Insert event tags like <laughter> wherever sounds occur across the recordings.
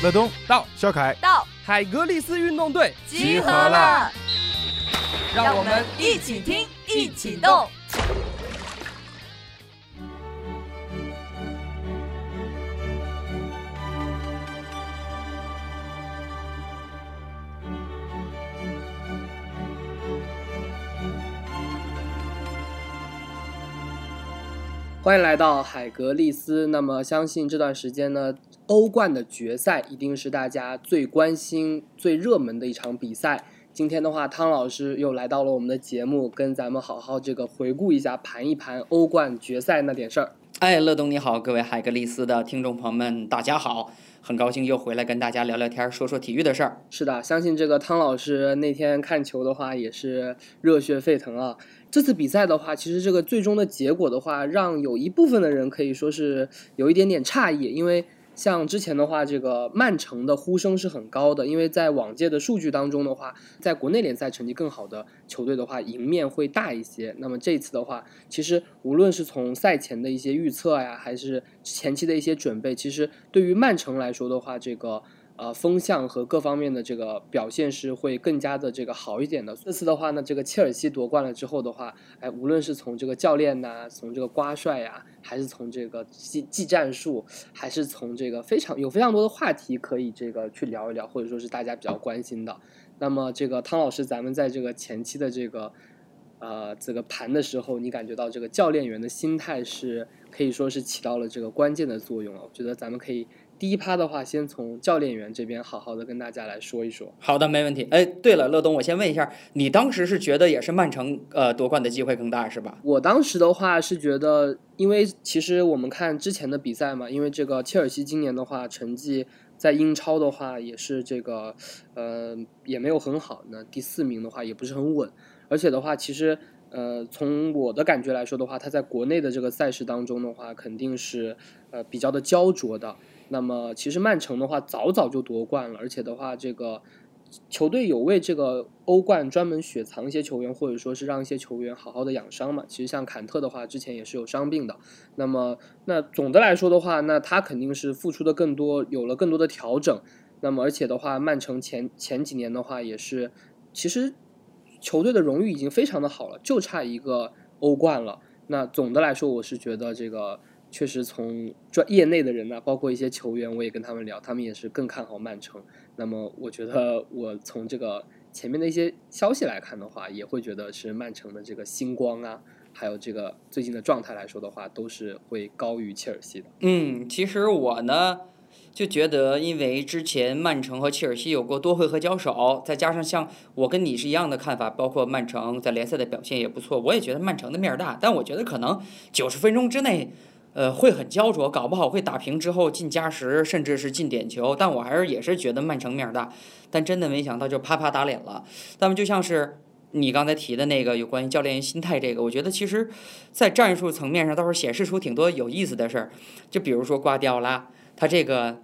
乐东到，肖凯。到，海格力斯运动队。集合了，让我们一起听，一起动。欢迎来到海格力斯。那么，相信这段时间呢，欧冠的决赛一定是大家最关心、最热门的一场比赛。今天的话，汤老师又来到了我们的节目，跟咱们好好这个回顾一下、盘一盘欧冠决赛那点事儿。哎，乐东你好，各位海格力斯的听众朋友们，大家好，很高兴又回来跟大家聊聊天，说说体育的事儿。是的，相信这个汤老师那天看球的话也是热血沸腾啊。这次比赛的话，其实这个最终的结果的话，让有一部分的人可以说是有一点点诧异，因为像之前的话，这个曼城的呼声是很高的，因为在往届的数据当中的话，在国内联赛成绩更好的球队的话，赢面会大一些。那么这次的话，其实无论是从赛前的一些预测呀，还是前期的一些准备，其实对于曼城来说的话，这个。呃，风向和各方面的这个表现是会更加的这个好一点的。这次的话呢，这个切尔西夺冠了之后的话，哎，无论是从这个教练呐，从这个瓜帅呀，还是从这个技技战术，还是从这个非常有非常多的话题可以这个去聊一聊，或者说是大家比较关心的。那么这个汤老师，咱们在这个前期的这个呃这个盘的时候，你感觉到这个教练员的心态是可以说是起到了这个关键的作用了。我觉得咱们可以。第一趴的话，先从教练员这边好好的跟大家来说一说。好的，没问题。哎，对了，乐东，我先问一下，你当时是觉得也是曼城呃夺冠的机会更大是吧？我当时的话是觉得，因为其实我们看之前的比赛嘛，因为这个切尔西今年的话成绩在英超的话也是这个呃也没有很好，那第四名的话也不是很稳，而且的话其实呃从我的感觉来说的话，他在国内的这个赛事当中的话肯定是呃比较的焦灼的。那么其实曼城的话早早就夺冠了，而且的话，这个球队有为这个欧冠专门雪藏一些球员，或者说是让一些球员好好的养伤嘛。其实像坎特的话，之前也是有伤病的。那么那总的来说的话，那他肯定是付出的更多，有了更多的调整。那么而且的话，曼城前前几年的话也是，其实球队的荣誉已经非常的好了，就差一个欧冠了。那总的来说，我是觉得这个。确实，从专业内的人呢，包括一些球员，我也跟他们聊，他们也是更看好曼城。那么，我觉得我从这个前面的一些消息来看的话，也会觉得是曼城的这个星光啊，还有这个最近的状态来说的话，都是会高于切尔西的。嗯，其实我呢就觉得，因为之前曼城和切尔西有过多回合交手，再加上像我跟你是一样的看法，包括曼城在联赛的表现也不错，我也觉得曼城的面儿大。但我觉得可能九十分钟之内。呃，会很焦灼，搞不好会打平之后进加时，甚至是进点球。但我还是也是觉得曼城面儿大，但真的没想到就啪啪打脸了。那么就像是你刚才提的那个有关于教练心态这个，我觉得其实，在战术层面上倒是显示出挺多有意思的事儿。就比如说瓜迪奥拉，他这个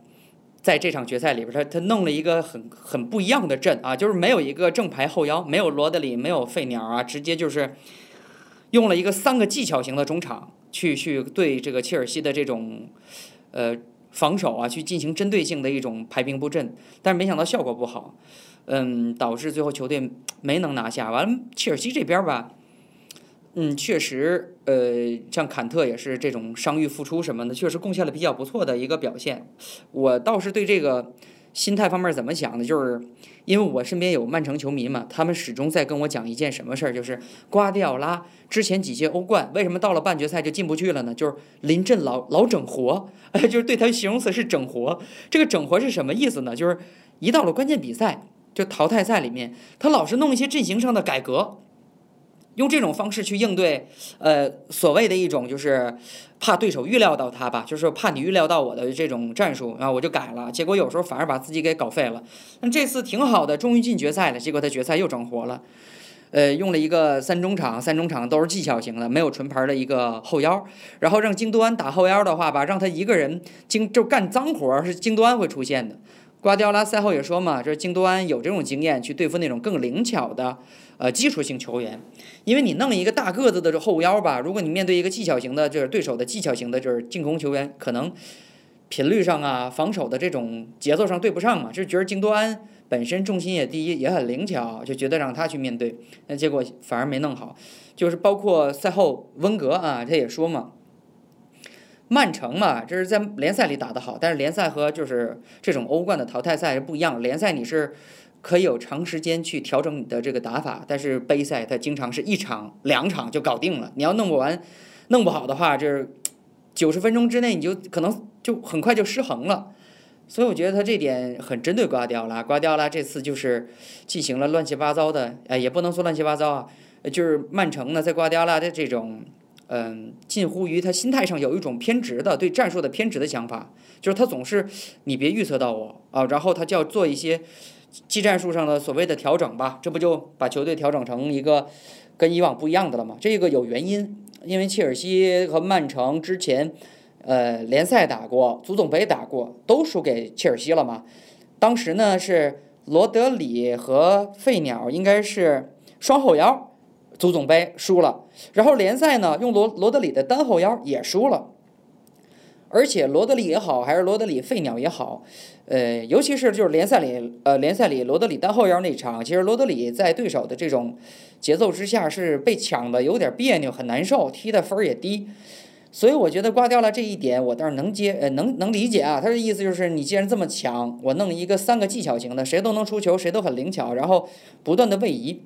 在这场决赛里边，他他弄了一个很很不一样的阵啊，就是没有一个正牌后腰，没有罗德里，没有费鸟啊，直接就是用了一个三个技巧型的中场。去去对这个切尔西的这种，呃防守啊，去进行针对性的一种排兵布阵，但是没想到效果不好，嗯，导致最后球队没能拿下。完了，切尔西这边吧，嗯，确实，呃，像坎特也是这种伤愈复出什么的，确实贡献了比较不错的一个表现。我倒是对这个。心态方面怎么想的？就是因为我身边有曼城球迷嘛，他们始终在跟我讲一件什么事儿，就是瓜迪奥拉之前几届欧冠为什么到了半决赛就进不去了呢？就是临阵老老整活，<laughs> 就是对他形容词是整活。这个整活是什么意思呢？就是一到了关键比赛，就淘汰赛里面，他老是弄一些阵型上的改革。用这种方式去应对，呃，所谓的一种就是怕对手预料到他吧，就是怕你预料到我的这种战术，然后我就改了，结果有时候反而把自己给搞废了。那这次挺好的，终于进决赛了，结果他决赛又整活了，呃，用了一个三中场，三中场都是技巧型的，没有纯牌的一个后腰，然后让京多安打后腰的话吧，让他一个人京就干脏活是京多安会出现的。瓜迪奥拉赛后也说嘛，就是京多安有这种经验去对付那种更灵巧的。呃，基础性球员，因为你弄一个大个子的这后腰吧，如果你面对一个技巧型的，就是对手的技巧型的，就是进攻球员，可能频率上啊，防守的这种节奏上对不上嘛，就觉得京多安本身重心也低，也很灵巧，就觉得让他去面对，那结果反而没弄好。就是包括赛后温格啊，他也说嘛，曼城嘛，这是在联赛里打得好，但是联赛和就是这种欧冠的淘汰赛是不一样，联赛你是可以有长时间去调整你的这个打法，但是杯赛它经常是一场两场就搞定了，你要弄不完，弄不好的话，就是九十分钟之内你就可能就很快就失衡了。所以我觉得他这点很针对瓜迪奥拉，瓜迪奥拉这次就是进行了乱七八糟的，哎，也不能说乱七八糟啊，就是曼城呢在瓜迪奥拉的这种。嗯，近乎于他心态上有一种偏执的对战术的偏执的想法，就是他总是你别预测到我啊，然后他就要做一些技战术上的所谓的调整吧，这不就把球队调整成一个跟以往不一样的了吗？这个有原因，因为切尔西和曼城之前呃联赛打过，足总杯打过，都输给切尔西了嘛。当时呢是罗德里和费鸟应该是双后腰。足总杯输了，然后联赛呢用罗罗德里的单后腰也输了，而且罗德里也好，还是罗德里废鸟也好，呃，尤其是就是联赛里，呃，联赛里罗德里单后腰那场，其实罗德里在对手的这种节奏之下是被抢的有点别扭，很难受，踢的分儿也低，所以我觉得挂掉了这一点，我倒是能接，呃，能能理解啊。他的意思就是，你既然这么强，我弄一个三个技巧型的，谁都能出球，谁都很灵巧，然后不断的位移。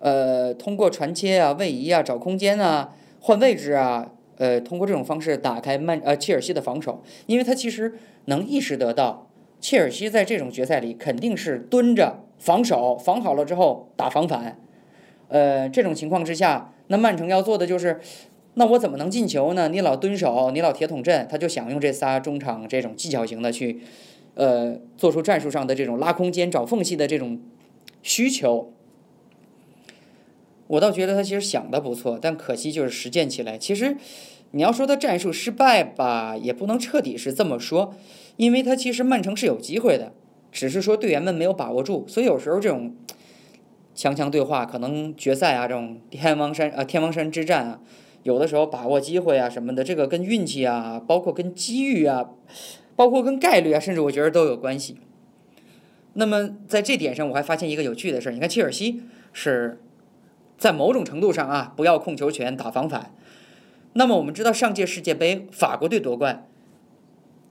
呃，通过传切啊、位移啊、找空间啊、换位置啊，呃，通过这种方式打开曼呃切尔西的防守，因为他其实能意识得到，切尔西在这种决赛里肯定是蹲着防守，防好了之后打防反，呃，这种情况之下，那曼城要做的就是，那我怎么能进球呢？你老蹲守，你老铁桶阵，他就想用这仨中场这种技巧型的去，呃，做出战术上的这种拉空间、找缝隙的这种需求。我倒觉得他其实想的不错，但可惜就是实践起来。其实，你要说他战术失败吧，也不能彻底是这么说，因为他其实曼城是有机会的，只是说队员们没有把握住。所以有时候这种强强对话，可能决赛啊这种天王山啊天王山之战啊，有的时候把握机会啊什么的，这个跟运气啊，包括跟机遇啊，包括跟概率啊，甚至我觉得都有关系。那么在这点上，我还发现一个有趣的事儿，你看切尔西是。在某种程度上啊，不要控球权打防反。那么我们知道，上届世界杯法国队夺冠，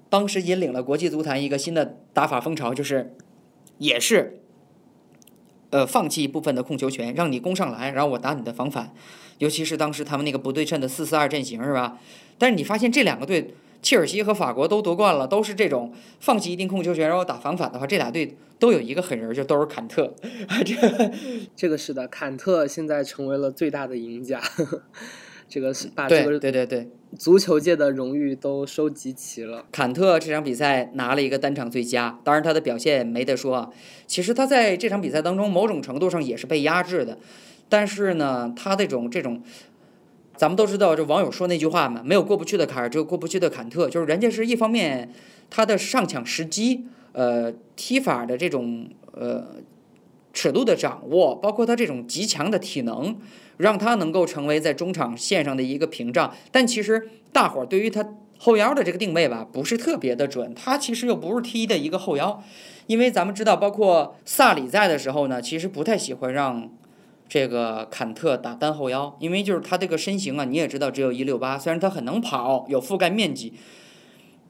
当时引领了国际足坛一个新的打法风潮，就是也是呃放弃一部分的控球权，让你攻上来，然后我打你的防反。尤其是当时他们那个不对称的四四二阵型，是吧？但是你发现这两个队。切尔西和法国都夺冠了，都是这种放弃一定控球权然后打防反的话，这俩队都有一个狠人，就都是坎特。<laughs> 这这个是的，坎特现在成为了最大的赢家。<laughs> 这个是把这个对对对足球界的荣誉都收集齐了。坎特这场比赛拿了一个单场最佳，当然他的表现没得说。其实他在这场比赛当中，某种程度上也是被压制的，但是呢，他这种这种。咱们都知道，这网友说那句话嘛，没有过不去的坎儿，只有过不去的坎特。就是人家是一方面，他的上抢时机，呃，踢法的这种呃尺度的掌握，包括他这种极强的体能，让他能够成为在中场线上的一个屏障。但其实大伙儿对于他后腰的这个定位吧，不是特别的准。他其实又不是踢的一个后腰，因为咱们知道，包括萨里在的时候呢，其实不太喜欢让。这个坎特打单后腰，因为就是他这个身形啊，你也知道只有一六八，虽然他很能跑，有覆盖面积，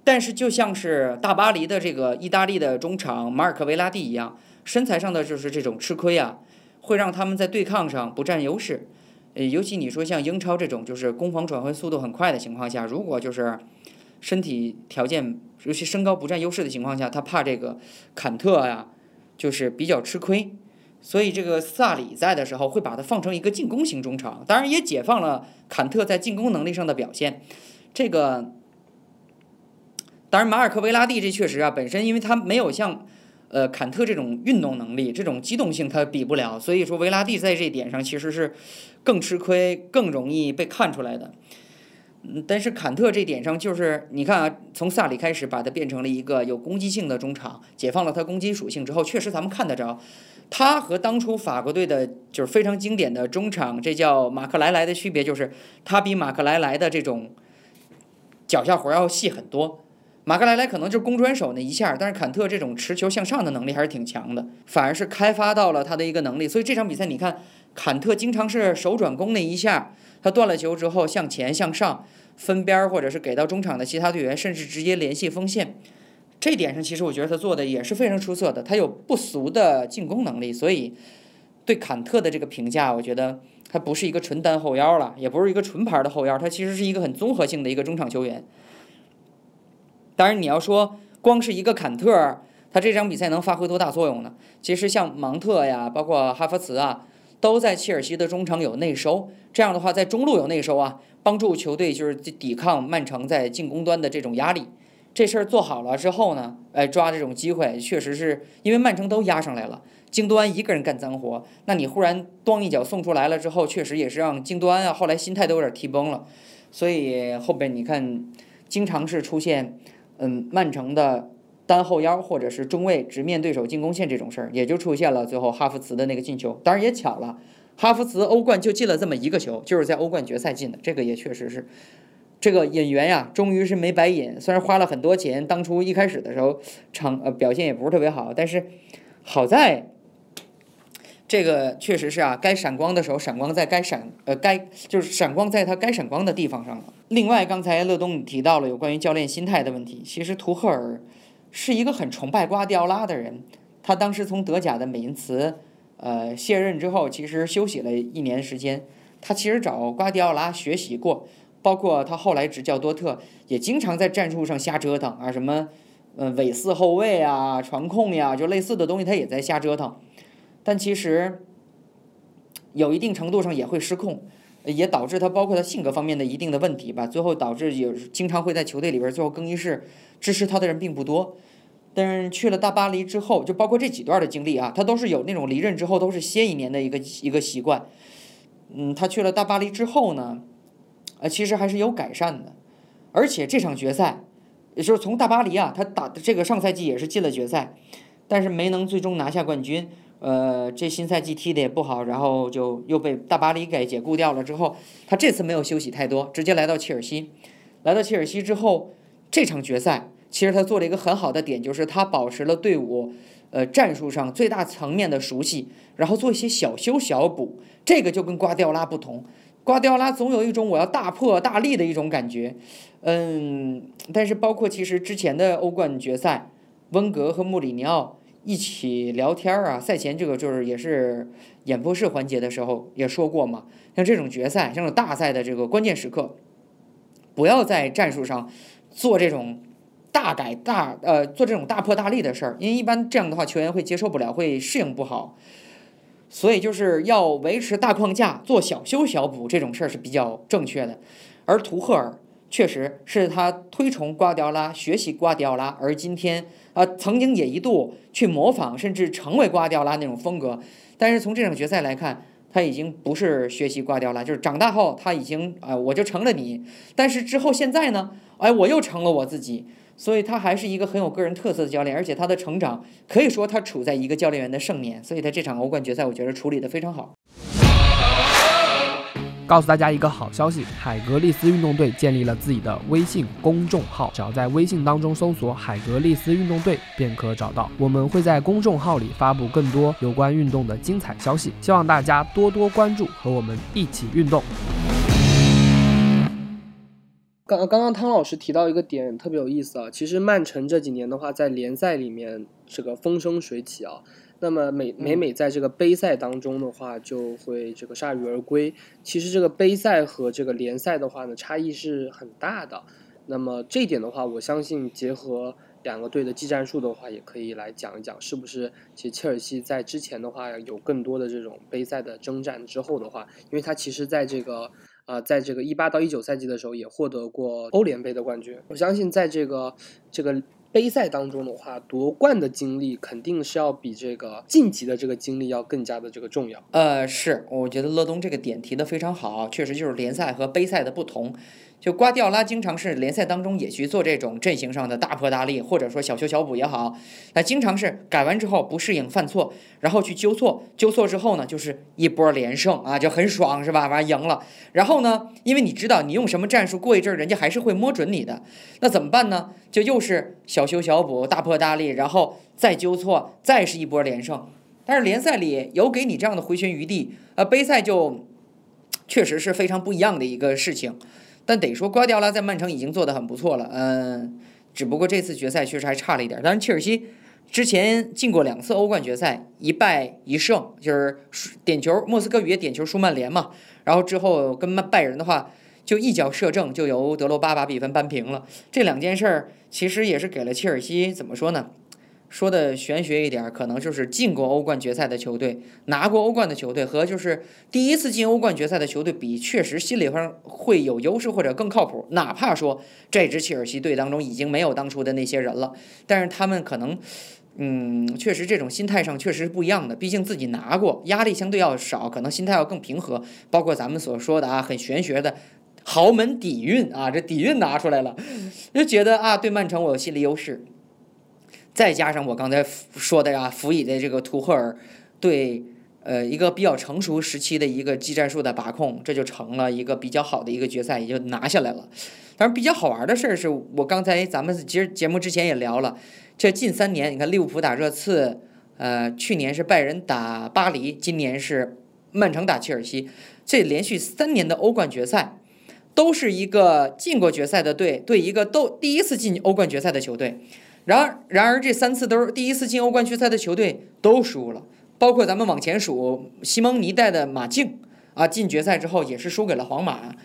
但是就像是大巴黎的这个意大利的中场马尔科维拉蒂一样，身材上的就是这种吃亏啊，会让他们在对抗上不占优势。呃，尤其你说像英超这种就是攻防转换速度很快的情况下，如果就是身体条件，尤其身高不占优势的情况下，他怕这个坎特呀，就是比较吃亏。所以这个萨里在的时候会把他放成一个进攻型中场，当然也解放了坎特在进攻能力上的表现。这个当然马尔科维拉蒂这确实啊，本身因为他没有像呃坎特这种运动能力、这种机动性，他比不了。所以说维拉蒂在这点上其实是更吃亏、更容易被看出来的。但是坎特这点上就是你看啊，从萨里开始把他变成了一个有攻击性的中场，解放了他攻击属性之后，确实咱们看得着。他和当初法国队的就是非常经典的中场，这叫马克莱莱的区别，就是他比马克莱莱的这种脚下活要细很多。马克莱莱可能就是攻转手那一下，但是坎特这种持球向上的能力还是挺强的，反而是开发到了他的一个能力。所以这场比赛你看，坎特经常是手转攻那一下，他断了球之后向前向上分边儿，或者是给到中场的其他队员，甚至直接联系锋线。这点上其实我觉得他做的也是非常出色的，他有不俗的进攻能力，所以对坎特的这个评价，我觉得他不是一个纯单后腰了，也不是一个纯牌的后腰，他其实是一个很综合性的一个中场球员。当然，你要说光是一个坎特，他这场比赛能发挥多大作用呢？其实像芒特呀，包括哈弗茨啊，都在切尔西的中场有内收。这样的话，在中路有内收啊，帮助球队就是抵抗曼城在进攻端的这种压力。这事儿做好了之后呢，哎，抓这种机会，确实是因为曼城都压上来了，京多安一个人干脏活，那你忽然咣一脚送出来了之后，确实也是让京多安啊后来心态都有点踢崩了。所以后边你看，经常是出现。嗯，曼城的单后腰或者是中卫直面对手进攻线这种事儿，也就出现了最后哈弗茨的那个进球。当然也巧了，哈弗茨欧冠就进了这么一个球，就是在欧冠决赛进的。这个也确实是，这个引援呀，终于是没白引。虽然花了很多钱，当初一开始的时候场呃表现也不是特别好，但是好在。这个确实是啊，该闪光的时候闪光在该闪呃该就是闪光在他该闪光的地方上了。另外，刚才乐东提到了有关于教练心态的问题。其实图赫尔是一个很崇拜瓜迪奥拉的人。他当时从德甲的美因茨呃卸任之后，其实休息了一年时间。他其实找瓜迪奥拉学习过，包括他后来执教多特，也经常在战术上瞎折腾啊，什么呃伪四后卫啊、传控呀，就类似的东西，他也在瞎折腾。但其实，有一定程度上也会失控，也导致他包括他性格方面的一定的问题吧。最后导致有经常会在球队里边最后更衣室支持他的人并不多。但是去了大巴黎之后，就包括这几段的经历啊，他都是有那种离任之后都是歇一年的一个一个习惯。嗯，他去了大巴黎之后呢，呃，其实还是有改善的。而且这场决赛，也就是从大巴黎啊，他打的这个上赛季也是进了决赛，但是没能最终拿下冠军。呃，这新赛季踢的也不好，然后就又被大巴黎给解雇掉了。之后，他这次没有休息太多，直接来到切尔西。来到切尔西之后，这场决赛其实他做了一个很好的点，就是他保持了队伍呃战术上最大层面的熟悉，然后做一些小修小补。这个就跟瓜迪奥拉不同，瓜迪奥拉总有一种我要大破大立的一种感觉。嗯，但是包括其实之前的欧冠决赛，温格和穆里尼奥。一起聊天儿啊，赛前这个就是也是演播室环节的时候也说过嘛，像这种决赛，像这种大赛的这个关键时刻，不要在战术上做这种大改大呃做这种大破大立的事儿，因为一般这样的话球员会接受不了，会适应不好，所以就是要维持大框架，做小修小补这种事儿是比较正确的，而图赫尔。确实是他推崇瓜迪奥拉，学习瓜迪奥拉，而今天啊，曾经也一度去模仿，甚至成为瓜迪奥拉那种风格。但是从这场决赛来看，他已经不是学习瓜迪奥拉，就是长大后他已经啊，我就成了你。但是之后现在呢，哎，我又成了我自己。所以他还是一个很有个人特色的教练，而且他的成长可以说他处在一个教练员的盛年。所以他这场欧冠决赛，我觉得处理的非常好。告诉大家一个好消息，海格力斯运动队建立了自己的微信公众号，只要在微信当中搜索“海格力斯运动队”便可找到。我们会在公众号里发布更多有关运动的精彩消息，希望大家多多关注，和我们一起运动。刚刚刚汤老师提到一个点特别有意思啊，其实曼城这几年的话，在联赛里面这个风生水起啊。那么每每每在这个杯赛当中的话，就会这个铩羽而归。其实这个杯赛和这个联赛的话呢，差异是很大的。那么这一点的话，我相信结合两个队的技战术的话，也可以来讲一讲，是不是？其实切尔西在之前的话，有更多的这种杯赛的征战之后的话，因为他其实在这个啊，在这个一八到一九赛季的时候，也获得过欧联杯的冠军。我相信在这个这个。杯赛当中的话，夺冠的经历肯定是要比这个晋级的这个经历要更加的这个重要。呃，是，我觉得乐东这个点提的非常好，确实就是联赛和杯赛的不同。就瓜迪奥拉经常是联赛当中也去做这种阵型上的大破大立，或者说小修小补也好，那经常是改完之后不适应犯错，然后去纠错，纠错之后呢，就是一波连胜啊，就很爽是吧？完赢了，然后呢，因为你知道你用什么战术，过一阵儿人家还是会摸准你的，那怎么办呢？就又是小修小补，大破大立，然后再纠错，再是一波连胜。但是联赛里有给你这样的回旋余地，呃，杯赛就确实是非常不一样的一个事情。但得说，瓜迪奥拉在曼城已经做得很不错了，嗯，只不过这次决赛确实还差了一点。当然，切尔西之前进过两次欧冠决赛，一败一胜，就是点球，莫斯科语点球输曼联嘛。然后之后跟拜仁的话，就一脚射正，就由德罗巴把比分扳平了。这两件事儿其实也是给了切尔西怎么说呢？说的玄学一点，可能就是进过欧冠决赛的球队，拿过欧冠的球队和就是第一次进欧冠决赛的球队比，确实心理上会有优势或者更靠谱。哪怕说这支切尔西队当中已经没有当初的那些人了，但是他们可能，嗯，确实这种心态上确实是不一样的。毕竟自己拿过，压力相对要少，可能心态要更平和。包括咱们所说的啊，很玄学的豪门底蕴啊，这底蕴拿出来了，就觉得啊，对曼城我有心理优势。再加上我刚才说的呀，辅以的这个图赫尔对呃一个比较成熟时期的一个技战术的把控，这就成了一个比较好的一个决赛，也就拿下来了。当然，比较好玩的事儿是我刚才咱们其实节目之前也聊了，这近三年你看利物浦打热刺，呃，去年是拜仁打巴黎，今年是曼城打切尔西，这连续三年的欧冠决赛，都是一个进过决赛的队对一个都第一次进欧冠决赛的球队。然而，然而这三次都是第一次进欧冠决赛的球队都输了，包括咱们往前数，西蒙尼带的马竞啊，进决赛之后也是输给了皇马，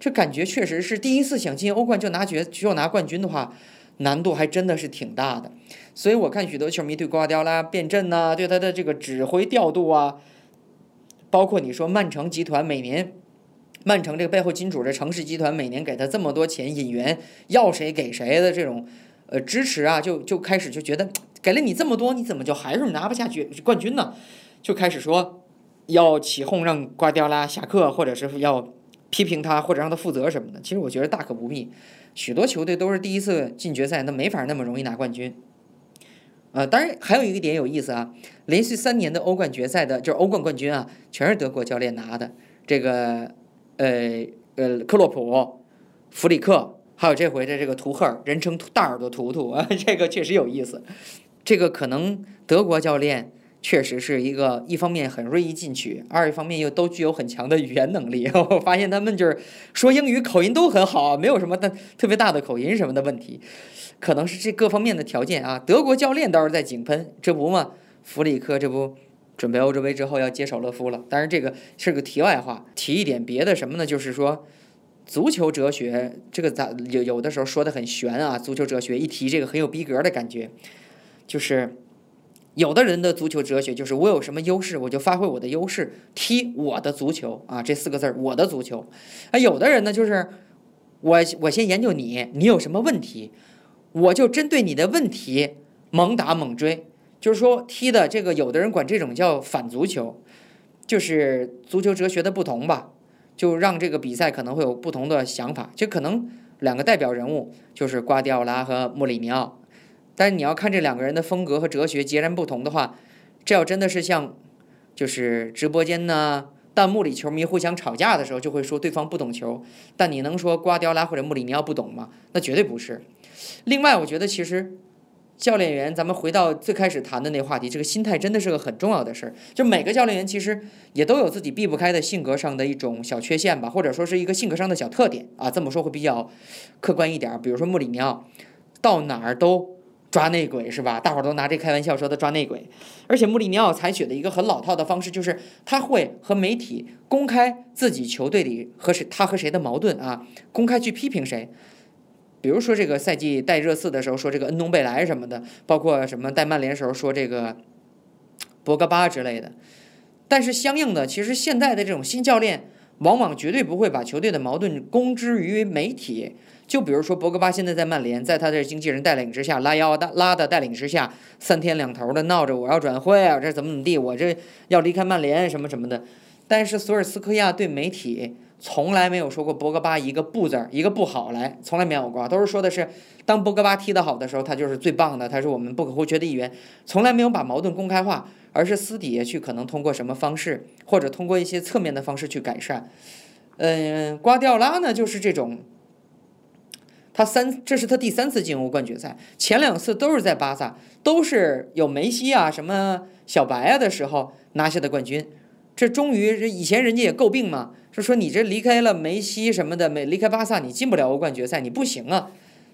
这感觉确实是第一次想进欧冠就拿决就拿冠军的话，难度还真的是挺大的。所以我看许多球迷对瓜迪奥拉变阵呐，对他的这个指挥调度啊，包括你说曼城集团每年，曼城这个背后金主这城市集团每年给他这么多钱引援，要谁给谁的这种。呃，支持啊，就就开始就觉得给了你这么多，你怎么就还是拿不下决冠军呢？就开始说要起哄让瓜迪奥拉下课，或者是要批评他，或者让他负责什么的。其实我觉得大可不必，许多球队都是第一次进决赛，那没法那么容易拿冠军。呃，当然还有一个点有意思啊，连续三年的欧冠决赛的，就是欧冠冠军啊，全是德国教练拿的。这个呃呃，克洛普、弗里克。还有这回的这个图赫尔，人称大耳朵图图啊，<laughs> 这个确实有意思。这个可能德国教练确实是一个，一方面很锐意进取，二一方面又都具有很强的语言能力。<laughs> 我发现他们就是说英语口音都很好，没有什么的特别大的口音什么的问题，可能是这各方面的条件啊。德国教练倒是在井喷，这不嘛，弗里克这不准备欧洲杯之后要接手勒夫了。当然这个是个题外话，提一点别的什么呢？就是说。足球哲学这个咱有有的时候说的很玄啊，足球哲学一提这个很有逼格的感觉，就是有的人的足球哲学就是我有什么优势我就发挥我的优势，踢我的足球啊这四个字儿我的足球，啊有的人呢就是我我先研究你你有什么问题，我就针对你的问题猛打猛追，就是说踢的这个有的人管这种叫反足球，就是足球哲学的不同吧。就让这个比赛可能会有不同的想法，就可能两个代表人物就是瓜迪奥拉和穆里尼奥，但是你要看这两个人的风格和哲学截然不同的话，这要真的是像，就是直播间呢弹幕里球迷互相吵架的时候，就会说对方不懂球，但你能说瓜迪奥拉或者穆里尼奥不懂吗？那绝对不是。另外，我觉得其实。教练员，咱们回到最开始谈的那话题，这个心态真的是个很重要的事儿。就每个教练员其实也都有自己避不开的性格上的一种小缺陷吧，或者说是一个性格上的小特点啊。这么说会比较客观一点儿。比如说穆里尼奥，到哪儿都抓内鬼是吧？大伙儿都拿这开玩笑说他抓内鬼。而且穆里尼奥采取的一个很老套的方式，就是他会和媒体公开自己球队里和谁他和谁的矛盾啊，公开去批评谁。比如说这个赛季带热刺的时候说这个恩东贝莱什么的，包括什么带曼联时候说这个博格巴之类的。但是相应的，其实现在的这种新教练往往绝对不会把球队的矛盾公之于媒体。就比如说博格巴现在在曼联，在他的经纪人带领之下，拉奥的拉的带领之下，三天两头的闹着我要转会啊，这怎么怎么地，我这要离开曼联什么什么的。但是索尔斯克亚对媒体从来没有说过博格巴一个不字儿，一个不好来，从来没有过，都是说的是当博格巴踢得好的时候，他就是最棒的，他是我们不可或缺的一员，从来没有把矛盾公开化，而是私底下去可能通过什么方式，或者通过一些侧面的方式去改善。嗯，瓜迪奥拉呢，就是这种。他三，这是他第三次进欧冠决赛，前两次都是在巴萨，都是有梅西啊、什么小白啊的时候拿下的冠军。这终于，这以前人家也诟病嘛，是说你这离开了梅西什么的，没离开巴萨，你进不了欧冠决赛，你不行啊。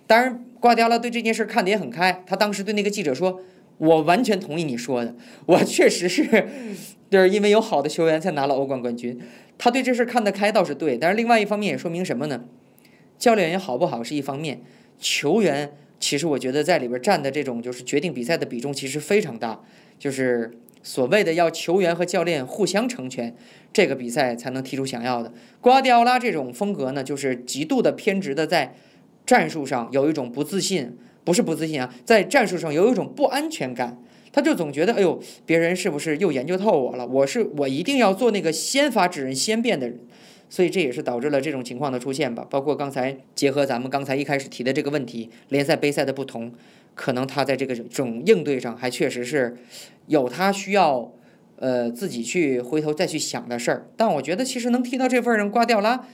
当然，瓜迪奥拉对这件事看得也很开，他当时对那个记者说：“我完全同意你说的，我确实是，就是因为有好的球员才拿了欧冠冠军。”他对这事看得开倒是对，但是另外一方面也说明什么呢？教练员好不好是一方面，球员其实我觉得在里边占的这种就是决定比赛的比重其实非常大，就是所谓的要球员和教练互相成全，这个比赛才能踢出想要的。瓜迪奥拉这种风格呢，就是极度的偏执的在战术上有一种不自信，不是不自信啊，在战术上有一种不安全感，他就总觉得哎呦，别人是不是又研究透我了？我是我一定要做那个先发制人、先变的人。所以这也是导致了这种情况的出现吧。包括刚才结合咱们刚才一开始提的这个问题，联赛杯赛的不同，可能他在这个种应对上还确实是有他需要呃自己去回头再去想的事儿。但我觉得其实能踢到这份上，瓜迪奥拉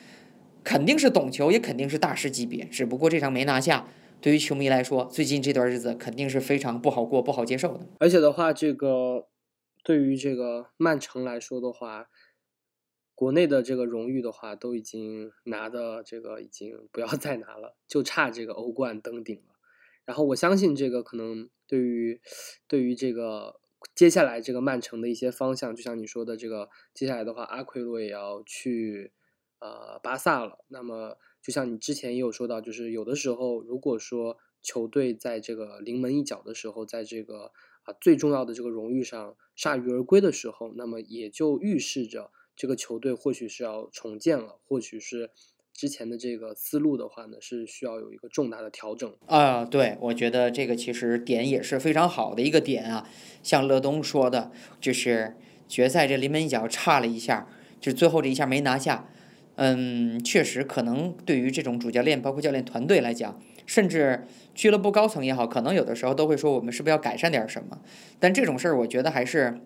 肯定是懂球，也肯定是大师级别。只不过这场没拿下，对于球迷来说，最近这段日子肯定是非常不好过、不好接受的。而且的话，这个对于这个曼城来说的话。国内的这个荣誉的话，都已经拿的这个已经不要再拿了，就差这个欧冠登顶了。然后我相信这个可能对于对于这个接下来这个曼城的一些方向，就像你说的这个接下来的话，阿奎罗也要去呃巴萨了。那么就像你之前也有说到，就是有的时候如果说球队在这个临门一脚的时候，在这个啊最重要的这个荣誉上铩羽而归的时候，那么也就预示着。这个球队或许是要重建了，或许是之前的这个思路的话呢，是需要有一个重大的调整啊。对，我觉得这个其实点也是非常好的一个点啊。像乐东说的，就是决赛这临门一脚差了一下，就最后这一下没拿下。嗯，确实可能对于这种主教练包括教练团队来讲，甚至俱乐部高层也好，可能有的时候都会说我们是不是要改善点什么？但这种事儿，我觉得还是。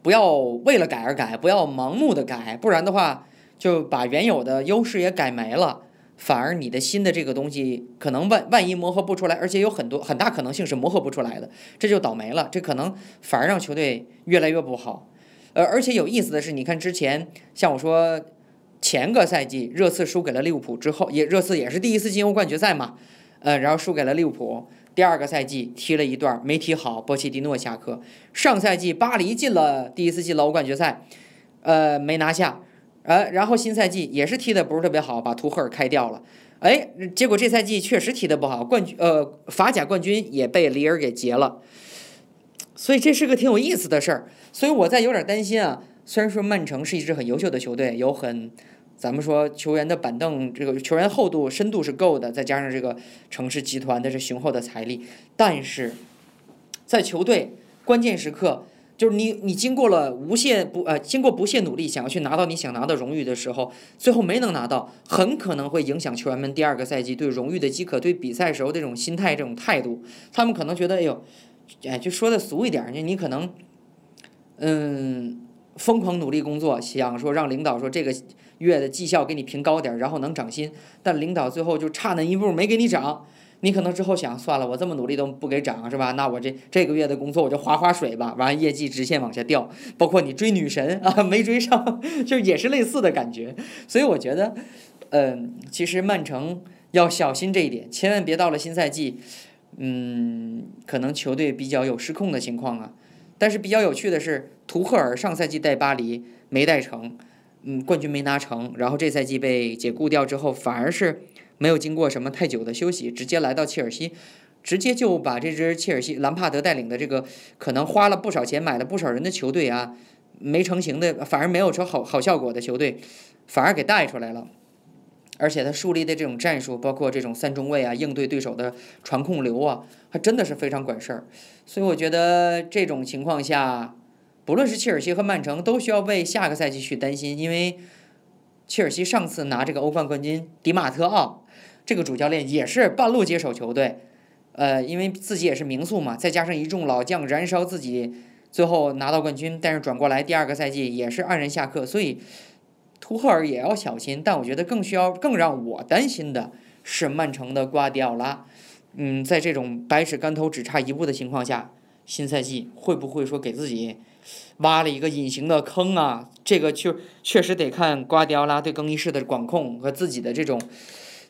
不要为了改而改，不要盲目的改，不然的话就把原有的优势也改没了，反而你的新的这个东西可能万万一磨合不出来，而且有很多很大可能性是磨合不出来的，这就倒霉了，这可能反而让球队越来越不好。呃，而且有意思的是，你看之前像我说前个赛季热刺输给了利物浦之后，也热刺也是第一次进欧冠决赛嘛，呃，然后输给了利物浦。第二个赛季踢了一段没踢好，波切蒂诺下课。上赛季巴黎进了第一次进了欧冠决赛，呃，没拿下。呃，然后新赛季也是踢的不是特别好，把图赫尔开掉了。哎，结果这赛季确实踢的不好，冠军呃法甲冠军也被里尔给劫了。所以这是个挺有意思的事儿。所以我在有点担心啊。虽然说曼城是一支很优秀的球队，有很。咱们说球员的板凳，这个球员厚度、深度是够的，再加上这个城市集团的这雄厚的财力，但是在球队关键时刻，就是你你经过了无限不呃经过不懈努力，想要去拿到你想拿的荣誉的时候，最后没能拿到，很可能会影响球员们第二个赛季对荣誉的饥渴，对比赛时候这种心态、这种态度。他们可能觉得，哎呦，哎，就说的俗一点，你你可能，嗯，疯狂努力工作，想说让领导说这个。月的绩效给你评高点儿，然后能涨薪，但领导最后就差那一步没给你涨，你可能之后想算了，我这么努力都不给涨是吧？那我这这个月的工作我就划划水吧，完业绩直线往下掉。包括你追女神啊，<laughs> 没追上，就也是类似的感觉。所以我觉得，嗯，其实曼城要小心这一点，千万别到了新赛季，嗯，可能球队比较有失控的情况啊。但是比较有趣的是，图赫尔上赛季带巴黎没带成。嗯，冠军没拿成，然后这赛季被解雇掉之后，反而是没有经过什么太久的休息，直接来到切尔西，直接就把这支切尔西兰帕德带领的这个可能花了不少钱买了不少人的球队啊，没成型的，反而没有出好好效果的球队，反而给带出来了。而且他树立的这种战术，包括这种三中卫啊，应对对手的传控流啊，还真的是非常管事儿。所以我觉得这种情况下。不论是切尔西和曼城，都需要为下个赛季去担心，因为切尔西上次拿这个欧冠冠军迪马特奥这个主教练也是半路接手球队，呃，因为自己也是名宿嘛，再加上一众老将燃烧自己，最后拿到冠军，但是转过来第二个赛季也是黯然下课，所以图赫尔也要小心。但我觉得更需要、更让我担心的是曼城的瓜迪奥拉，嗯，在这种百尺竿头只差一步的情况下，新赛季会不会说给自己？挖了一个隐形的坑啊！这个就确实得看瓜迪奥拉对更衣室的管控和自己的这种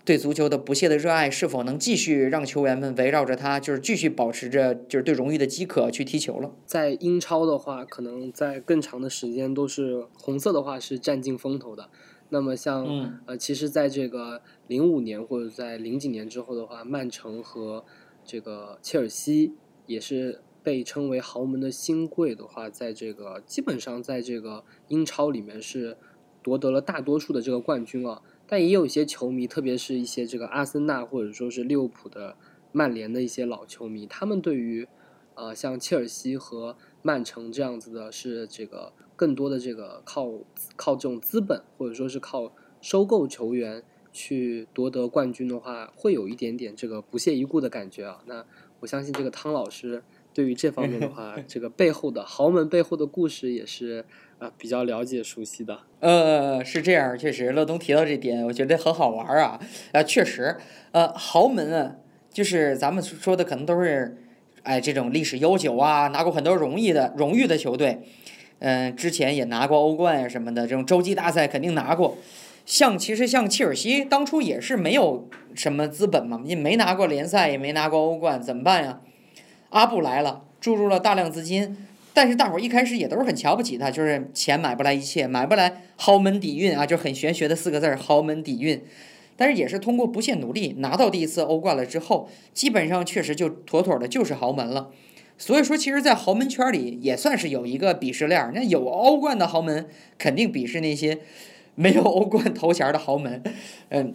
对足球的不懈的热爱，是否能继续让球员们围绕着他，就是继续保持着就是对荣誉的饥渴去踢球了。在英超的话，可能在更长的时间都是红色的话是占尽风头的。那么像呃，其实在这个零五年或者在零几年之后的话，曼城和这个切尔西也是。被称为豪门的新贵的话，在这个基本上在这个英超里面是夺得了大多数的这个冠军啊。但也有一些球迷，特别是一些这个阿森纳或者说是利物浦的、曼联的一些老球迷，他们对于呃像切尔西和曼城这样子的，是这个更多的这个靠靠这种资本或者说是靠收购球员去夺得冠军的话，会有一点点这个不屑一顾的感觉啊。那我相信这个汤老师。对于这方面的 <laughs> 话，这个背后的豪门背后的故事也是啊比较了解熟悉的。呃，是这样，确实，乐东提到这点，我觉得很好玩啊。啊，确实，呃，豪门啊，就是咱们说的可能都是，哎，这种历史悠久啊，拿过很多荣誉的荣誉的球队。嗯，之前也拿过欧冠呀什么的，这种洲际大赛肯定拿过。像其实像切尔西当初也是没有什么资本嘛，也没拿过联赛，也没拿过欧冠，怎么办呀？阿布来了，注入了大量资金，但是大伙儿一开始也都是很瞧不起他，就是钱买不来一切，买不来豪门底蕴啊，就很玄学的四个字儿豪门底蕴。但是也是通过不懈努力拿到第一次欧冠了之后，基本上确实就妥妥的就是豪门了。所以说，其实，在豪门圈里也算是有一个鄙视链儿。那有欧冠的豪门肯定鄙视那些没有欧冠头衔的豪门，嗯。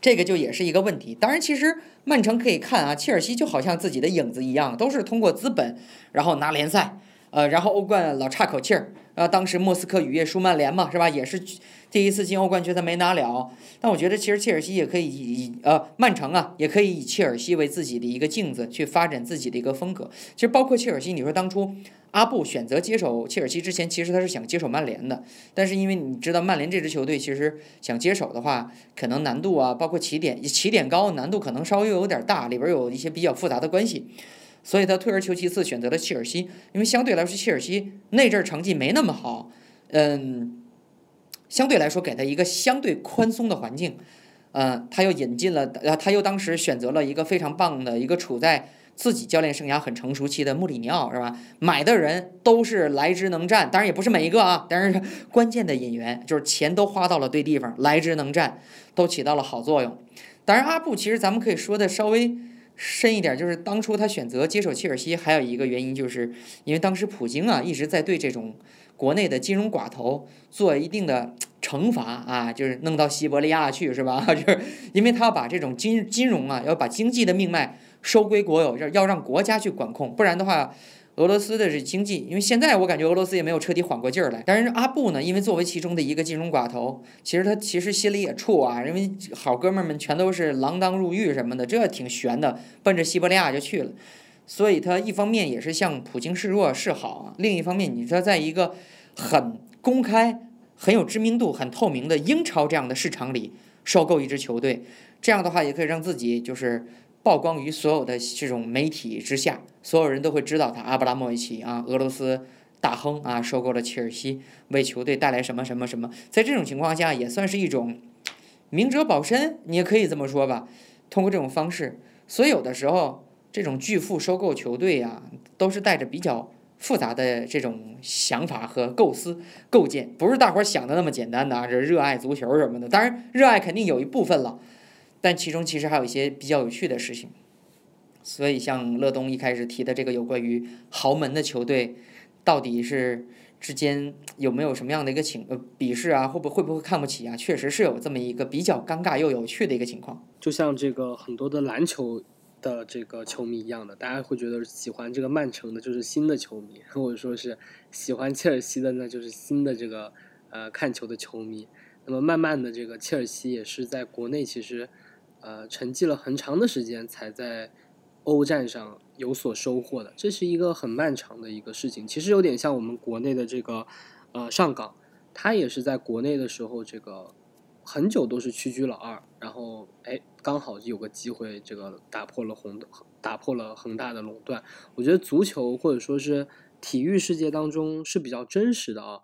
这个就也是一个问题。当然，其实曼城可以看啊，切尔西就好像自己的影子一样，都是通过资本，然后拿联赛，呃，然后欧冠老差口气儿。啊，当时莫斯科雨夜输曼联嘛，是吧？也是第一次进欧冠决赛没拿了。但我觉得其实切尔西也可以以呃曼城啊，也可以以切尔西为自己的一个镜子，去发展自己的一个风格。其实包括切尔西，你说当初。阿布选择接手切尔西之前，其实他是想接手曼联的，但是因为你知道曼联这支球队，其实想接手的话，可能难度啊，包括起点起点高，难度可能稍微有点大，里边有一些比较复杂的关系，所以他退而求其次选择了切尔西，因为相对来说切尔西那阵儿成绩没那么好，嗯，相对来说给他一个相对宽松的环境，嗯，他又引进了，呃，他又当时选择了一个非常棒的一个处在。自己教练生涯很成熟期的穆里尼奥是吧？买的人都是来之能战，当然也不是每一个啊，但是关键的引援就是钱都花到了对地方，来之能战，都起到了好作用。当然，阿布其实咱们可以说的稍微深一点，就是当初他选择接手切尔西，还有一个原因就是因为当时普京啊一直在对这种国内的金融寡头做一定的惩罚啊，就是弄到西伯利亚去是吧？<laughs> 就是因为他要把这种金金融啊，要把经济的命脉。收归国有，要要让国家去管控，不然的话，俄罗斯的这经济，因为现在我感觉俄罗斯也没有彻底缓过劲儿来。但是阿布呢，因为作为其中的一个金融寡头，其实他其实心里也怵啊，因为好哥们儿们全都是锒铛入狱什么的，这挺悬的，奔着西伯利亚就去了。所以他一方面也是向普京示弱示好，另一方面你说在一个很公开、很有知名度、很透明的英超这样的市场里收购一支球队，这样的话也可以让自己就是。曝光于所有的这种媒体之下，所有人都会知道他阿布拉莫维奇啊，俄罗斯大亨啊，收购了切尔西，为球队带来什么什么什么。在这种情况下，也算是一种明哲保身，你也可以这么说吧。通过这种方式，所以有的时候这种巨富收购球队呀，都是带着比较复杂的这种想法和构思构建，不是大伙儿想的那么简单的啊。这热爱足球什么的，当然热爱肯定有一部分了。但其中其实还有一些比较有趣的事情，所以像乐东一开始提的这个有关于豪门的球队，到底是之间有没有什么样的一个情呃鄙视啊，会不会不会看不起啊？确实是有这么一个比较尴尬又有趣的一个情况。就像这个很多的篮球的这个球迷一样的，大家会觉得喜欢这个曼城的就是新的球迷，或者说是喜欢切尔西的那就是新的这个呃看球的球迷。那么慢慢的，这个切尔西也是在国内其实，呃，沉寂了很长的时间，才在欧战上有所收获的。这是一个很漫长的一个事情，其实有点像我们国内的这个，呃，上港，他也是在国内的时候，这个很久都是屈居老二，然后哎，刚好有个机会，这个打破了红打破了恒大的垄断。我觉得足球或者说是体育世界当中是比较真实的啊。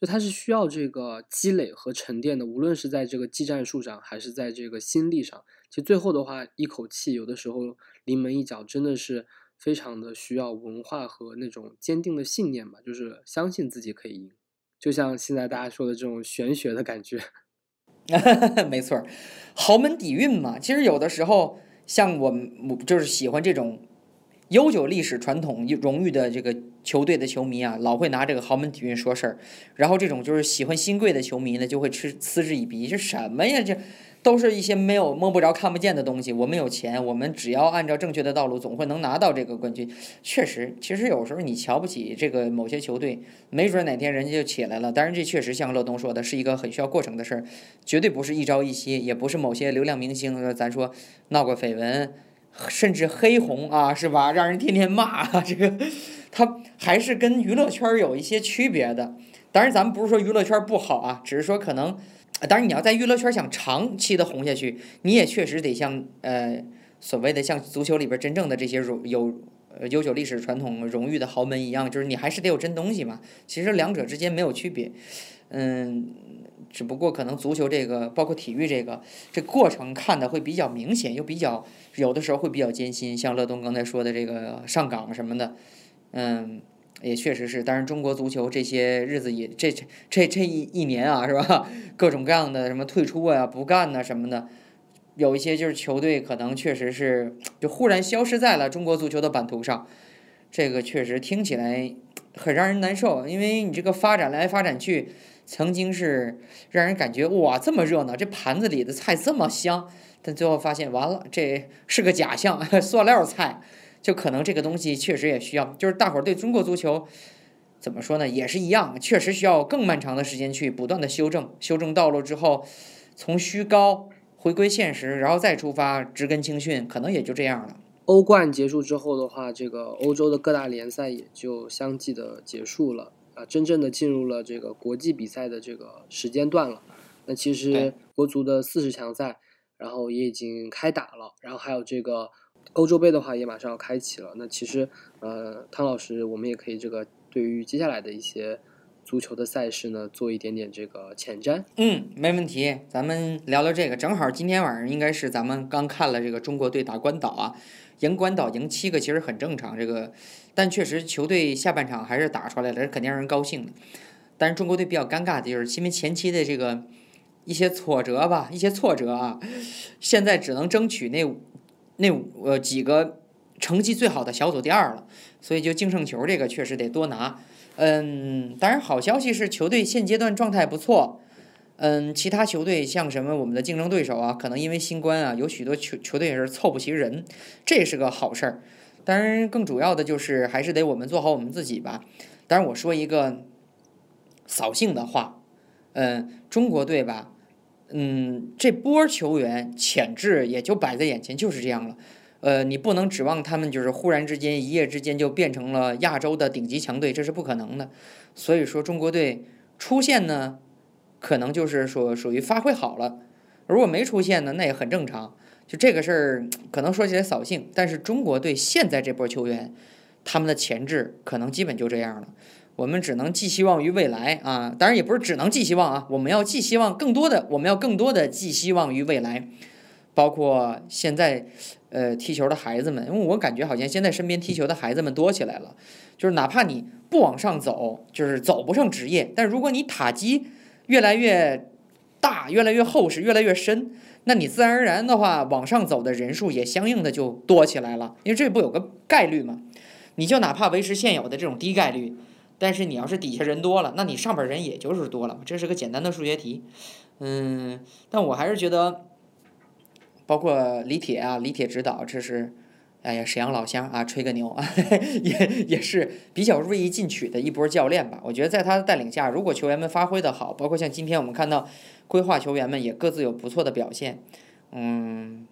就它是需要这个积累和沉淀的，无论是在这个技战术上，还是在这个心力上。其实最后的话，一口气有的时候临门一脚，真的是非常的需要文化和那种坚定的信念吧，就是相信自己可以赢。就像现在大家说的这种玄学的感觉。<laughs> 没错，豪门底蕴嘛。其实有的时候，像我们就是喜欢这种。悠久历史传统、荣誉的这个球队的球迷啊，老会拿这个豪门底蕴说事儿，然后这种就是喜欢新贵的球迷呢，就会嗤嗤之以鼻。这什么呀？这都是一些没有摸不着、看不见的东西。我们有钱，我们只要按照正确的道路，总会能拿到这个冠军。确实，其实有时候你瞧不起这个某些球队，没准哪天人家就起来了。当然，这确实像乐东说的，是一个很需要过程的事儿，绝对不是一朝一夕，也不是某些流量明星，咱说闹过绯闻。甚至黑红啊，是吧？让人天天骂啊，这个，他还是跟娱乐圈有一些区别的。当然，咱们不是说娱乐圈不好啊，只是说可能，当然你要在娱乐圈想长期的红下去，你也确实得像呃所谓的像足球里边真正的这些荣有呃悠久历史传统荣誉的豪门一样，就是你还是得有真东西嘛。其实两者之间没有区别，嗯。只不过可能足球这个，包括体育这个，这过程看的会比较明显，又比较有的时候会比较艰辛。像乐东刚才说的这个上岗什么的，嗯，也确实是。但是中国足球这些日子也这这这这一一年啊，是吧？<laughs> 各种各样的什么退出啊、不干呐什么的，有一些就是球队可能确实是就忽然消失在了中国足球的版图上。这个确实听起来很让人难受，因为你这个发展来发展去。曾经是让人感觉哇这么热闹，这盘子里的菜这么香，但最后发现完了，这是个假象，<laughs> 塑料菜。就可能这个东西确实也需要，就是大伙儿对中国足球怎么说呢，也是一样，确实需要更漫长的时间去不断的修正，修正道路之后，从虚高回归现实，然后再出发，植根青训，可能也就这样了。欧冠结束之后的话，这个欧洲的各大联赛也就相继的结束了啊。真正的进入了这个国际比赛的这个时间段了。那其实国足的四十强赛，然后也已经开打了。然后还有这个欧洲杯的话，也马上要开启了。那其实，呃，汤老师，我们也可以这个对于接下来的一些足球的赛事呢，做一点点这个前瞻。嗯，没问题。咱们聊聊这个。正好今天晚上应该是咱们刚看了这个中国队打关岛啊。赢关岛赢七个其实很正常，这个，但确实球队下半场还是打出来了，这肯定让人高兴的。但是中国队比较尴尬的就是，因为前期的这个一些挫折吧，一些挫折啊，现在只能争取那那呃几个成绩最好的小组第二了，所以就净胜球这个确实得多拿。嗯，当然好消息是球队现阶段状态不错。嗯，其他球队像什么我们的竞争对手啊，可能因为新冠啊，有许多球球队也是凑不齐人，这是个好事儿。当然，更主要的就是还是得我们做好我们自己吧。当然，我说一个扫兴的话，嗯，中国队吧，嗯，这波球员潜质也就摆在眼前，就是这样了。呃，你不能指望他们就是忽然之间一夜之间就变成了亚洲的顶级强队，这是不可能的。所以说，中国队出现呢。可能就是说属于发挥好了，如果没出现呢，那也很正常。就这个事儿，可能说起来扫兴，但是中国队现在这波球员，他们的潜质可能基本就这样了。我们只能寄希望于未来啊，当然也不是只能寄希望啊，我们要寄希望更多的，我们要更多的寄希望于未来，包括现在呃踢球的孩子们，因为我感觉好像现在身边踢球的孩子们多起来了，就是哪怕你不往上走，就是走不上职业，但如果你塔基。越来越大，越来越厚实，越来越深，那你自然而然的话，往上走的人数也相应的就多起来了。因为这不有个概率嘛？你就哪怕维持现有的这种低概率，但是你要是底下人多了，那你上边人也就是多了嘛。这是个简单的数学题。嗯，但我还是觉得，包括李铁啊，李铁指导，这是哎呀，沈阳老乡啊，吹个牛啊，<laughs> 也也是比较锐意进取的一波教练吧。我觉得在他的带领下，如果球员们发挥的好，包括像今天我们看到规划球员们也各自有不错的表现。嗯，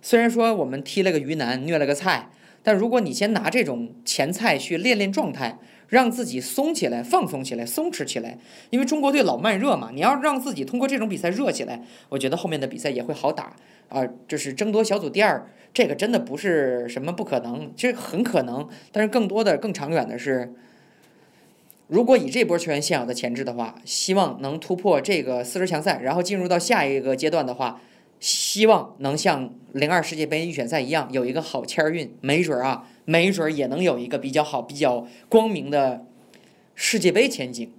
虽然说我们踢了个鱼腩，虐了个菜，但如果你先拿这种前菜去练练状态，让自己松起来、放松起来、松弛起来，因为中国队老慢热嘛，你要让自己通过这种比赛热起来，我觉得后面的比赛也会好打啊。就是争夺小组第二。这个真的不是什么不可能，其实很可能，但是更多的、更长远的是，如果以这波球员现有的潜质的话，希望能突破这个四十强赛，然后进入到下一个阶段的话，希望能像零二世界杯预选赛一样有一个好签儿运，没准儿啊，没准儿也能有一个比较好、比较光明的世界杯前景。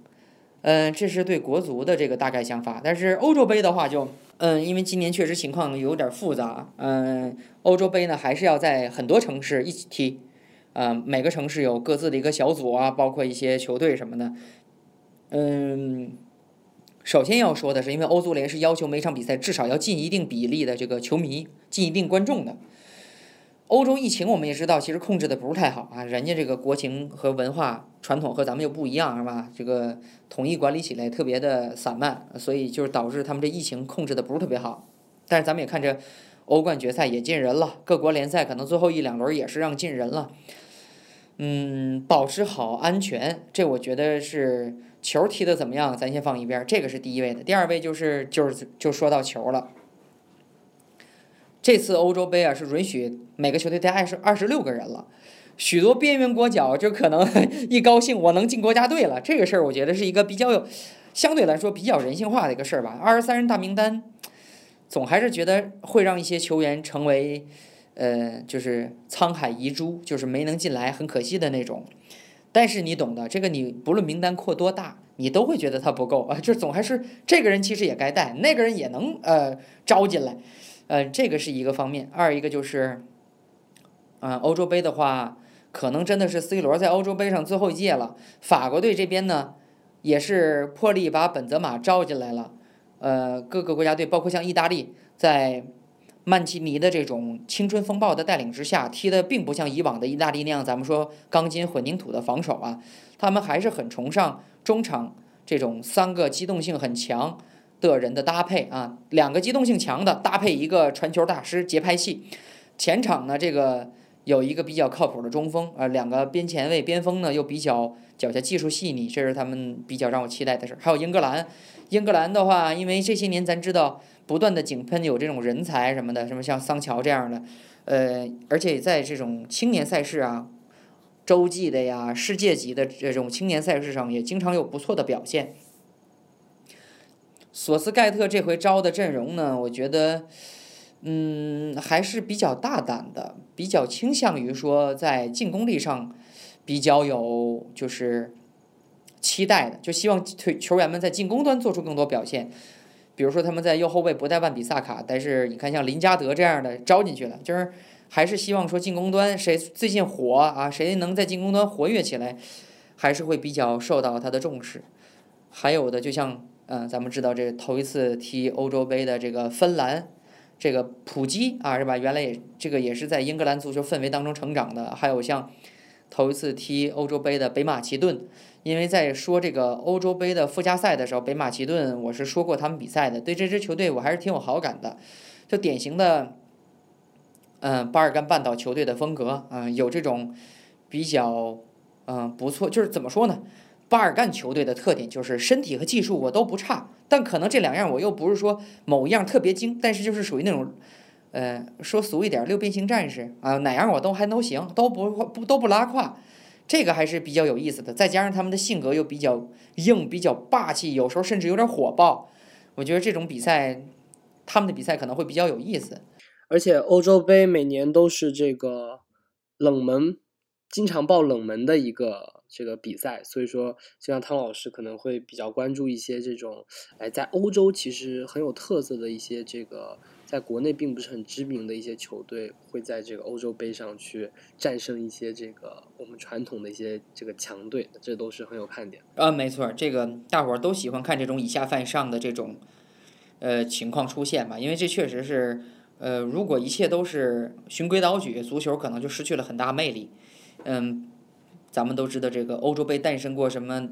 嗯，这是对国足的这个大概想法，但是欧洲杯的话就。嗯，因为今年确实情况有点复杂。嗯，欧洲杯呢还是要在很多城市一起踢，嗯，每个城市有各自的一个小组啊，包括一些球队什么的。嗯，首先要说的是，因为欧足联是要求每场比赛至少要进一定比例的这个球迷，进一定观众的。欧洲疫情我们也知道，其实控制的不是太好啊，人家这个国情和文化传统和咱们又不一样，是吧？这个统一管理起来特别的散漫，所以就是导致他们这疫情控制的不是特别好。但是咱们也看这欧冠决赛也进人了，各国联赛可能最后一两轮也是让进人了。嗯，保持好安全，这我觉得是球踢的怎么样，咱先放一边，这个是第一位的。第二位就是就是就说到球了。这次欧洲杯啊，是允许每个球队带二十二十六个人了，许多边缘国脚就可能 <laughs> 一高兴我能进国家队了。这个事儿我觉得是一个比较有，相对来说比较人性化的一个事儿吧。二十三人大名单，总还是觉得会让一些球员成为，呃，就是沧海遗珠，就是没能进来很可惜的那种。但是你懂的，这个你不论名单扩多大，你都会觉得他不够啊，就总还是这个人其实也该带，那个人也能呃招进来。呃，这个是一个方面，二一个就是，嗯，欧洲杯的话，可能真的是 C 罗在欧洲杯上最后一届了。法国队这边呢，也是破例把本泽马招进来了。呃，各个国家队，包括像意大利，在曼奇尼的这种青春风暴的带领之下，踢的并不像以往的意大利那样，咱们说钢筋混凝土的防守啊，他们还是很崇尚中场这种三个机动性很强。的人的搭配啊，两个机动性强的搭配一个传球大师节拍器，前场呢这个有一个比较靠谱的中锋啊，两个边前卫边锋呢又比较脚下技术细腻，这是他们比较让我期待的事儿。还有英格兰，英格兰的话，因为这些年咱知道不断的井喷有这种人才什么的，什么像桑乔这样的，呃，而且在这种青年赛事啊，洲际的呀、世界级的这种青年赛事上也经常有不错的表现。索斯盖特这回招的阵容呢，我觉得，嗯，还是比较大胆的，比较倾向于说在进攻力上比较有就是期待的，就希望推球员们在进攻端做出更多表现。比如说他们在右后卫不带万比萨卡，但是你看像林加德这样的招进去了，就是还是希望说进攻端谁最近火啊，谁能在进攻端活跃起来，还是会比较受到他的重视。还有的就像。嗯，咱们知道这头一次踢欧洲杯的这个芬兰，这个普基啊，是吧？原来也这个也是在英格兰足球氛围当中成长的。还有像头一次踢欧洲杯的北马其顿，因为在说这个欧洲杯的附加赛的时候，北马其顿我是说过他们比赛的，对这支球队我还是挺有好感的，就典型的，嗯，巴尔干半岛球队的风格，嗯，有这种比较嗯不错，就是怎么说呢？巴尔干球队的特点就是身体和技术我都不差，但可能这两样我又不是说某一样特别精，但是就是属于那种，呃，说俗一点，六边形战士啊，哪样我都还都行，都不不都不拉胯，这个还是比较有意思的。再加上他们的性格又比较硬，比较霸气，有时候甚至有点火爆，我觉得这种比赛，他们的比赛可能会比较有意思。而且欧洲杯每年都是这个冷门，经常爆冷门的一个。这个比赛，所以说，就像汤老师可能会比较关注一些这种，哎，在欧洲其实很有特色的一些这个，在国内并不是很知名的一些球队，会在这个欧洲杯上去战胜一些这个我们传统的一些这个强队，这都是很有看点。啊，没错，这个大伙儿都喜欢看这种以下犯上的这种，呃，情况出现吧，因为这确实是。呃，如果一切都是循规蹈矩，足球可能就失去了很大魅力。嗯，咱们都知道这个欧洲杯诞生过什么，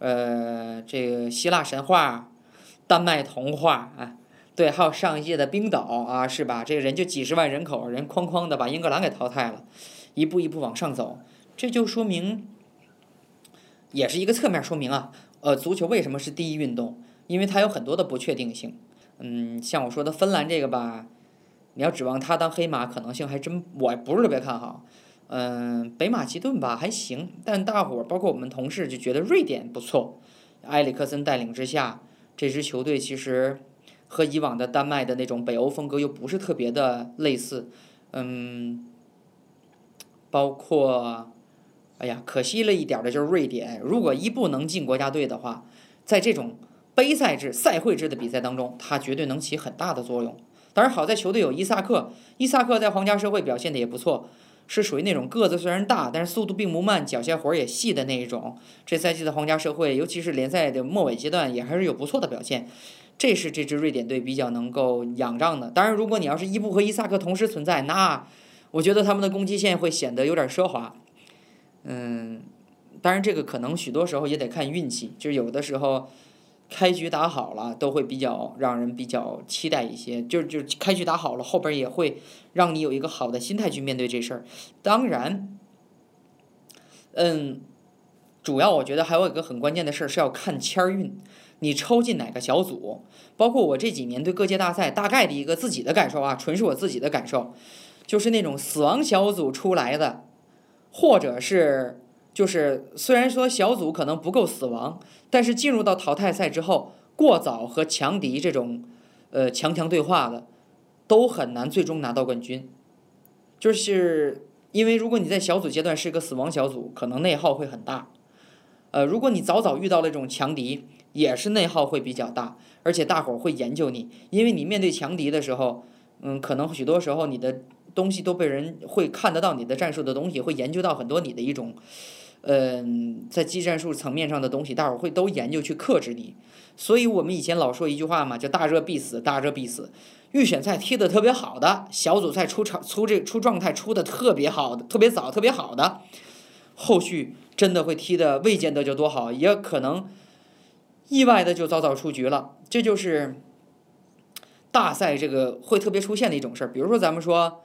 呃，这个希腊神话、丹麦童话啊，对，还有上一届的冰岛啊，是吧？这个人就几十万人口，人哐哐的把英格兰给淘汰了，一步一步往上走，这就说明，也是一个侧面说明啊，呃，足球为什么是第一运动？因为它有很多的不确定性。嗯，像我说的芬兰这个吧。你要指望他当黑马，可能性还真我不是特别看好。嗯，北马其顿吧还行，但大伙儿包括我们同事就觉得瑞典不错。埃里克森带领之下，这支球队其实和以往的丹麦的那种北欧风格又不是特别的类似。嗯，包括，哎呀，可惜了一点的就是瑞典。如果伊布能进国家队的话，在这种杯赛制、赛会制的比赛当中，他绝对能起很大的作用。当然，好在球队有伊萨克，伊萨克在皇家社会表现的也不错，是属于那种个子虽然大，但是速度并不慢，脚下活儿也细的那一种。这赛季的皇家社会，尤其是联赛的末尾阶段，也还是有不错的表现。这是这支瑞典队比较能够仰仗的。当然，如果你要是伊布和伊萨克同时存在，那我觉得他们的攻击线会显得有点奢华。嗯，当然这个可能许多时候也得看运气，就有的时候。开局打好了，都会比较让人比较期待一些。就就开局打好了，后边也会让你有一个好的心态去面对这事儿。当然，嗯，主要我觉得还有一个很关键的事儿是要看签儿运，你抽进哪个小组。包括我这几年对各界大赛大概的一个自己的感受啊，纯是我自己的感受，就是那种死亡小组出来的，或者是。就是虽然说小组可能不够死亡，但是进入到淘汰赛之后，过早和强敌这种，呃强强对话的，都很难最终拿到冠军。就是因为如果你在小组阶段是一个死亡小组，可能内耗会很大。呃，如果你早早遇到了这种强敌，也是内耗会比较大，而且大伙儿会研究你，因为你面对强敌的时候，嗯，可能许多时候你的东西都被人会看得到你的战术的东西，会研究到很多你的一种。嗯，在技战术层面上的东西，大伙儿会都研究去克制你，所以我们以前老说一句话嘛，叫大热必死，大热必死。预选赛踢得特别好的，小组赛出场出这出状态出的特别好的，特别早特别好的，后续真的会踢的未见得就多好，也可能意外的就早早出局了。这就是大赛这个会特别出现的一种事儿，比如说咱们说。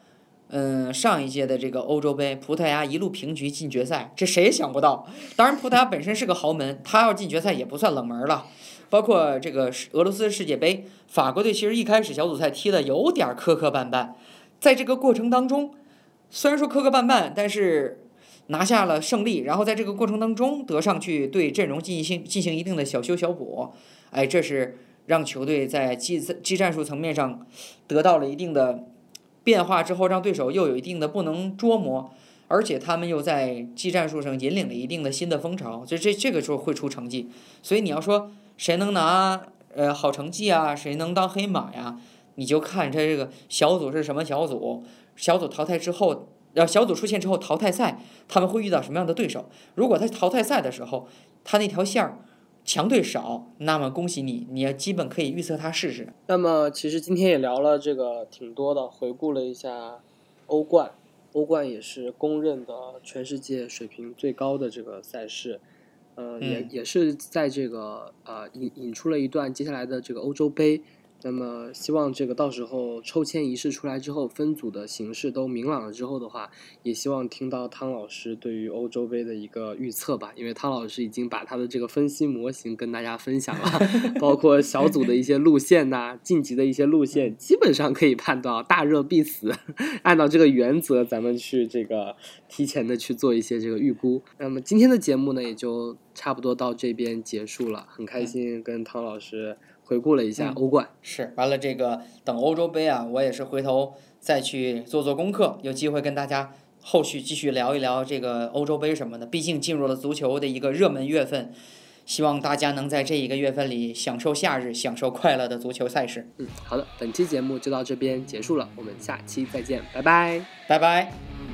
嗯，上一届的这个欧洲杯，葡萄牙一路平局进决赛，这谁也想不到。当然，葡萄牙本身是个豪门，他要进决赛也不算冷门了。包括这个俄罗斯世界杯，法国队其实一开始小组赛踢的有点磕磕绊绊，在这个过程当中，虽然说磕磕绊绊，但是拿下了胜利。然后在这个过程当中，得上去对阵容进行进行一定的小修小补，哎，这是让球队在技技战术层面上得到了一定的。变化之后，让对手又有一定的不能捉摸，而且他们又在技战术上引领了一定的新的风潮，就这这个时候会出成绩。所以你要说谁能拿呃好成绩啊，谁能当黑马呀？你就看他这个小组是什么小组，小组淘汰之后，呃小组出现之后淘汰赛他们会遇到什么样的对手？如果他淘汰赛的时候，他那条线儿。强队少，那么恭喜你，你要基本可以预测他试试。那么其实今天也聊了这个挺多的，回顾了一下欧冠，欧冠也是公认的全世界水平最高的这个赛事，呃，也也是在这个呃引引出了一段接下来的这个欧洲杯。那么，希望这个到时候抽签仪式出来之后，分组的形式都明朗了之后的话，也希望听到汤老师对于欧洲杯的一个预测吧。因为汤老师已经把他的这个分析模型跟大家分享了，<laughs> 包括小组的一些路线呐，晋级的一些路线，基本上可以判断大热必死。<laughs> 按照这个原则，咱们去这个提前的去做一些这个预估。那么今天的节目呢，也就差不多到这边结束了。很开心跟汤老师。回顾了一下欧冠，是完了这个等欧洲杯啊，我也是回头再去做做功课，有机会跟大家后续继续聊一聊这个欧洲杯什么的。毕竟进入了足球的一个热门月份，希望大家能在这一个月份里享受夏日，享受快乐的足球赛事。嗯，好的，本期节目就到这边结束了，我们下期再见，拜拜，拜拜。